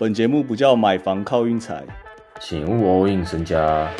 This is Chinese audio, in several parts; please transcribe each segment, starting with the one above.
本节目不叫买房靠运财，请勿 all in 身家。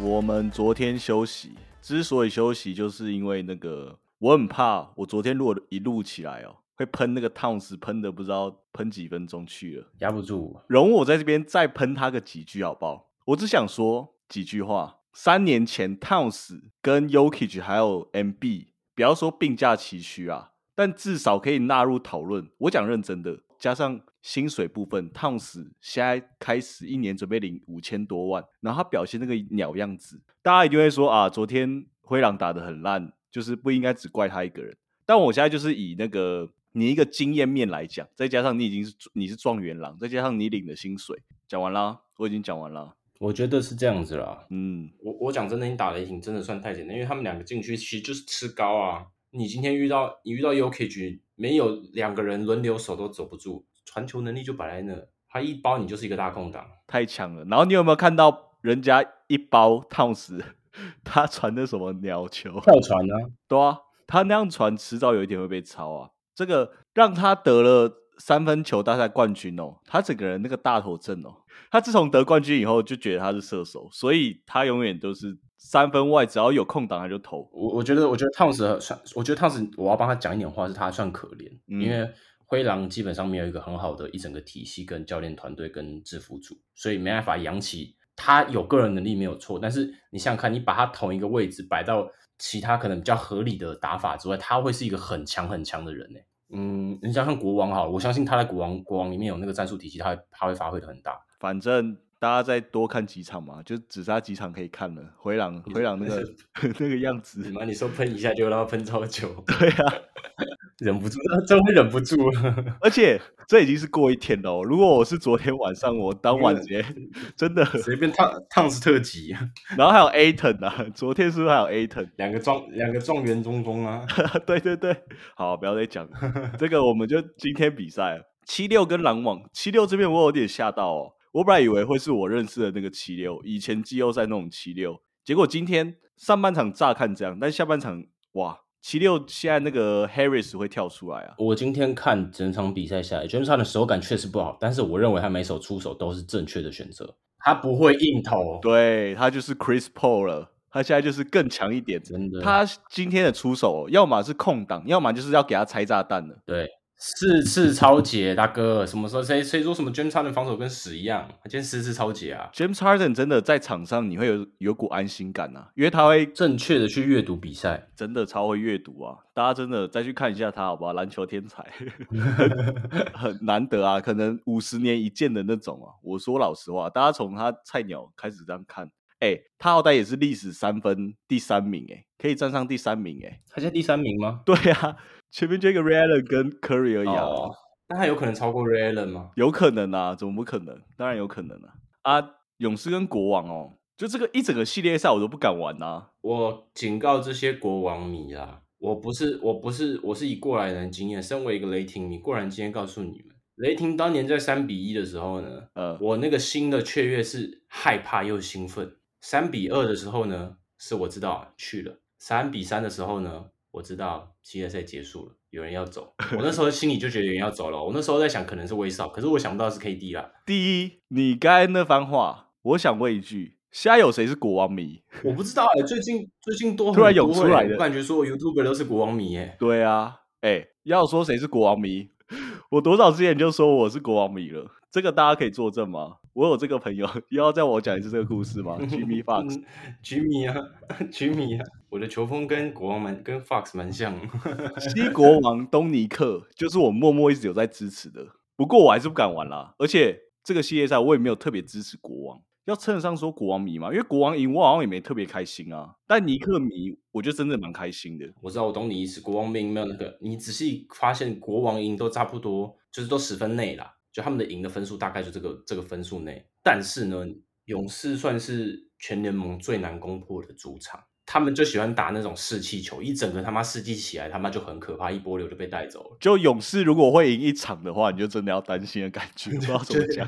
我们昨天休息，之所以休息，就是因为那个我很怕，我昨天如果一录起来哦，会喷那个烫死，喷的不知道喷几分钟去了，压不住。容我在这边再喷他个几句好不好？我只想说几句话。三年前 Towns 跟 Yokich 还有 MB，不要说并驾齐驱啊，但至少可以纳入讨论。我讲认真的，加上薪水部分，Towns 现在开始一年准备领五千多万，然后他表现那个鸟样子，大家一定会说啊，昨天灰狼打的很烂，就是不应该只怪他一个人。但我现在就是以那个你一个经验面来讲，再加上你已经是你是状元郎，再加上你领的薪水，讲完啦，我已经讲完了。我觉得是这样子啦。嗯，我我讲真的，你打雷霆真的算太简单，因为他们两个禁区其实就是吃高啊。你今天遇到你遇到 U K G，，没有两个人轮流守都守不住，传球能力就摆在那，他一包你就是一个大空档，太强了。然后你有没有看到人家一包烫死 他传的什么鸟球？跳传啊？对啊，他那样传迟早有一天会被抄啊。这个让他得了三分球大赛冠军哦，他整个人那个大头阵哦。他自从得冠军以后，就觉得他是射手，所以他永远都是三分外，只要有空档他就投。我我觉得，我觉得汤斯算，我觉得汤斯，我要帮他讲一点话，是他算可怜，因为灰狼基本上没有一个很好的一整个体系跟教练团队跟制服组，所以没办法养起他有个人能力没有错，但是你想想看，你把他同一个位置摆到其他可能比较合理的打法之外，他会是一个很强很强的人呢。嗯，你想想国王好了，我相信他在国王国王里面有那个战术体系，他他会发挥的很大。反正大家再多看几场嘛，就只差几场可以看了。回廊回廊那个 那个样子，妈，你说喷一下就让他喷超久，对啊，忍不住，真会忍不住。而且这已经是过一天了。如果我是昨天晚上，我当晚节真的随便烫烫是特辑。然后还有 A t o n 啊，昨天是不是还有 A t o n 两个状两个状元中中啊？对对对，好，不要再讲这个，我们就今天比赛七六跟篮网，七六这边我有点吓到哦。我本来以为会是我认识的那个七六，以前季后赛那种七六，结果今天上半场乍看这样，但下半场哇，七六现在那个 Harris 会跳出来啊！我今天看整场比赛下来，James Harden 的手感确实不好，但是我认为他每手出手都是正确的选择，他不会硬投，对他就是 Chris Paul 了，他现在就是更强一点，真的，他今天的出手要么是空档，要么就是要给他拆炸弹的，对。四次超节，大哥，什么时候谁谁说什么 James Harden 防守跟屎一样？他今天四次超节啊！James Harden 真的在场上你会有有股安心感啊，因为他会正确的去阅读比赛，真的超会阅读啊！大家真的再去看一下他，好不好？篮球天才，很难得啊，可能五十年一见的那种啊！我说老实话，大家从他菜鸟开始这样看，哎，他好歹也是历史三分第三名，哎，可以站上第三名，哎，他现在第三名吗？对啊。前面这个 Ray Allen 跟 Curry 而已啊，那他有可能超过 Ray Allen 吗？有可能啊，怎么不可能？当然有可能啊！啊，勇士跟国王哦，就这个一整个系列赛我都不敢玩呐。我警告这些国王迷啊，我不是，我不是，我是以过来人经验，身为一个雷霆迷，过来人今天告诉你们，雷霆当年在三比一的时候呢，呃，我那个心的雀跃是害怕又兴奋。三比二的时候呢，是我知道去了。三比三的时候呢？我知道系列赛结束了，有人要走。我那时候心里就觉得有人要走了。我那时候在想，可能是威少，可是我想不到是 KD 啦。第一，你刚才那番话，我想问一句：现在有谁是国王迷？我不知道哎，最近最近多突然涌出来的，我感觉说 YouTube 都是国王迷哎。对啊，哎，要说谁是国王迷，我多少之前就说我是国王迷了。这个大家可以作证吗？我有这个朋友，又要再我讲一次这个故事吗？Jimmy Fox，Jimmy 啊，Jimmy 啊，我的球风跟国王蛮跟 Fox 蛮像。西国王东尼克就是我默默一直有在支持的，不过我还是不敢玩啦。而且这个系列赛我也没有特别支持国王，要称得上说国王迷嘛？因为国王赢，我好像也没特别开心啊。但尼克迷，我觉得真的蛮开心的。我知道我懂你意思，国王赢没有那个，你仔细发现国王赢都差不多，就是都十分内啦。就他们的赢的分数大概就这个这个分数内，但是呢，勇士算是全联盟最难攻破的主场，他们就喜欢打那种士气球，一整个他妈士气起来，他妈就很可怕，一波流就被带走了。就勇士如果会赢一场的话，你就真的要担心的感觉，不知道怎么讲，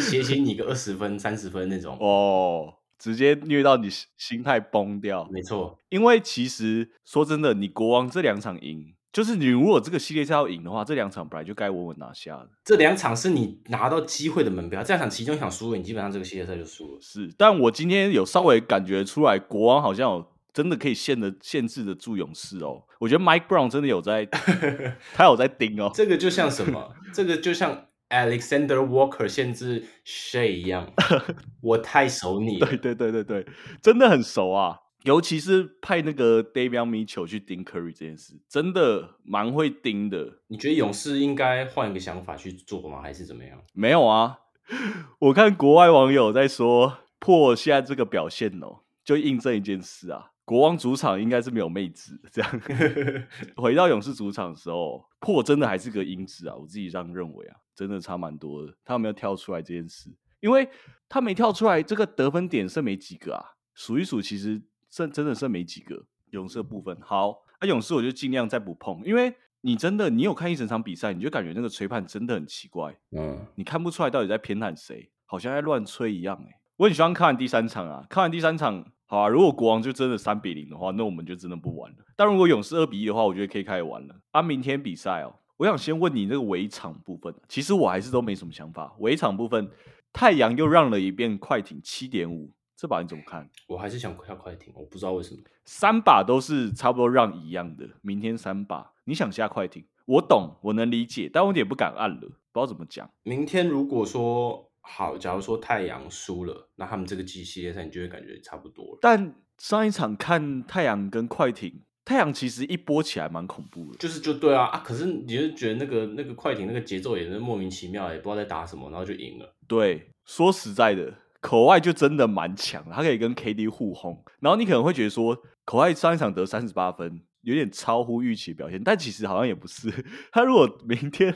写写你个二十分、三十分那种哦。直接虐到你心态崩掉。没错，因为其实说真的，你国王这两场赢，就是你如果这个系列赛要赢的话，这两场本来就该稳稳拿下的。这两场是你拿到机会的门票，这两场其中一场输了，你基本上这个系列赛就输了。是，但我今天有稍微感觉出来，国王好像有真的可以限的限制得住勇士哦。我觉得 Mike Brown 真的有在，他有在盯哦。这个就像什么？这个就像。Alexander Walker 限制 Shay 一样，我太熟你。对对对对对，真的很熟啊！尤其是派那个 David Mitchell 去盯 Curry 这件事，真的蛮会盯的。你觉得勇士应该换一个想法去做吗？还是怎么样？没有啊，我看国外网友在说，破现在这个表现哦，就印证一件事啊。国王主场应该是没有妹子，这样 回到勇士主场的时候，破真的还是个英子啊！我自己这样认为啊，真的差蛮多的。他有没有跳出来这件事？因为他没跳出来，这个得分点剩没几个啊。数一数，其实剩真的剩没几个。勇士的部分好，那勇士我就尽量再不碰，因为你真的你有看一整场比赛，你就感觉那个吹判真的很奇怪。嗯，你看不出来到底在偏袒谁，好像在乱吹一样。哎，我很喜欢看完第三场啊，看完第三场。好啊，如果国王就真的三比零的话，那我们就真的不玩了。但如果勇士二比一的话，我觉得可以开始玩了。啊，明天比赛哦，我想先问你那个围场部分，其实我还是都没什么想法。围场部分，太阳又让了一遍快艇七点五，这把你怎么看？我还是想下快艇，我不知道为什么。三把都是差不多让一样的，明天三把，你想下快艇，我懂，我能理解，但我有点不敢按了，不知道怎么讲。明天如果说。好，假如说太阳输了，那他们这个季系列赛你就会感觉差不多了。但上一场看太阳跟快艇，太阳其实一波起来蛮恐怖的，就是就对啊啊！可是你就觉得那个那个快艇那个节奏也是莫名其妙，也不知道在打什么，然后就赢了。对，说实在的，口外就真的蛮强，他可以跟 KD 互轰。然后你可能会觉得说，口外上一场得三十八分。有点超乎预期表现，但其实好像也不是。他如果明天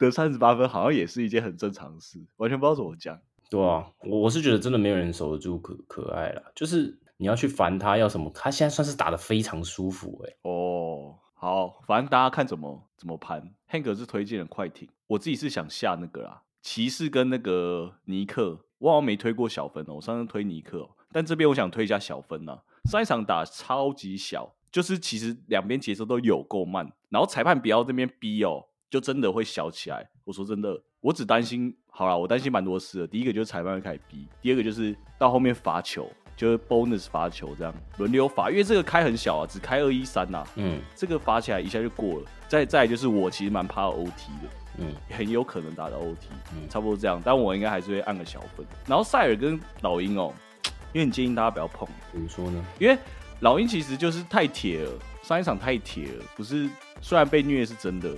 得三十八分，好像也是一件很正常的事，完全不知道怎么讲。对啊，我我是觉得真的没有人守得住可可爱了。就是你要去烦他要什么，他现在算是打的非常舒服哎。哦，好，反正大家看怎么怎么盘。Hank 是推荐了快艇，我自己是想下那个啦，骑士跟那个尼克，我好像没推过小分哦，我上次推尼克，但这边我想推一下小分呢。上一场打超级小。就是其实两边节奏都有够慢，然后裁判不要这边逼哦，就真的会小起来。我说真的，我只担心好了，我担心蛮多事的。第一个就是裁判会开始逼，第二个就是到后面罚球，就是 bonus 罚球这样轮流罚，因为这个开很小啊，只开二一三呐，嗯，这个罚起来一下就过了。再再就是我其实蛮怕 OT 的，嗯，很有可能打到 OT，嗯，差不多这样，但我应该还是会按个小分。然后塞尔跟老鹰哦，因为你建议大家不要碰，怎么说呢？因为老鹰其实就是太铁了，上一场太铁了，不是虽然被虐是真的，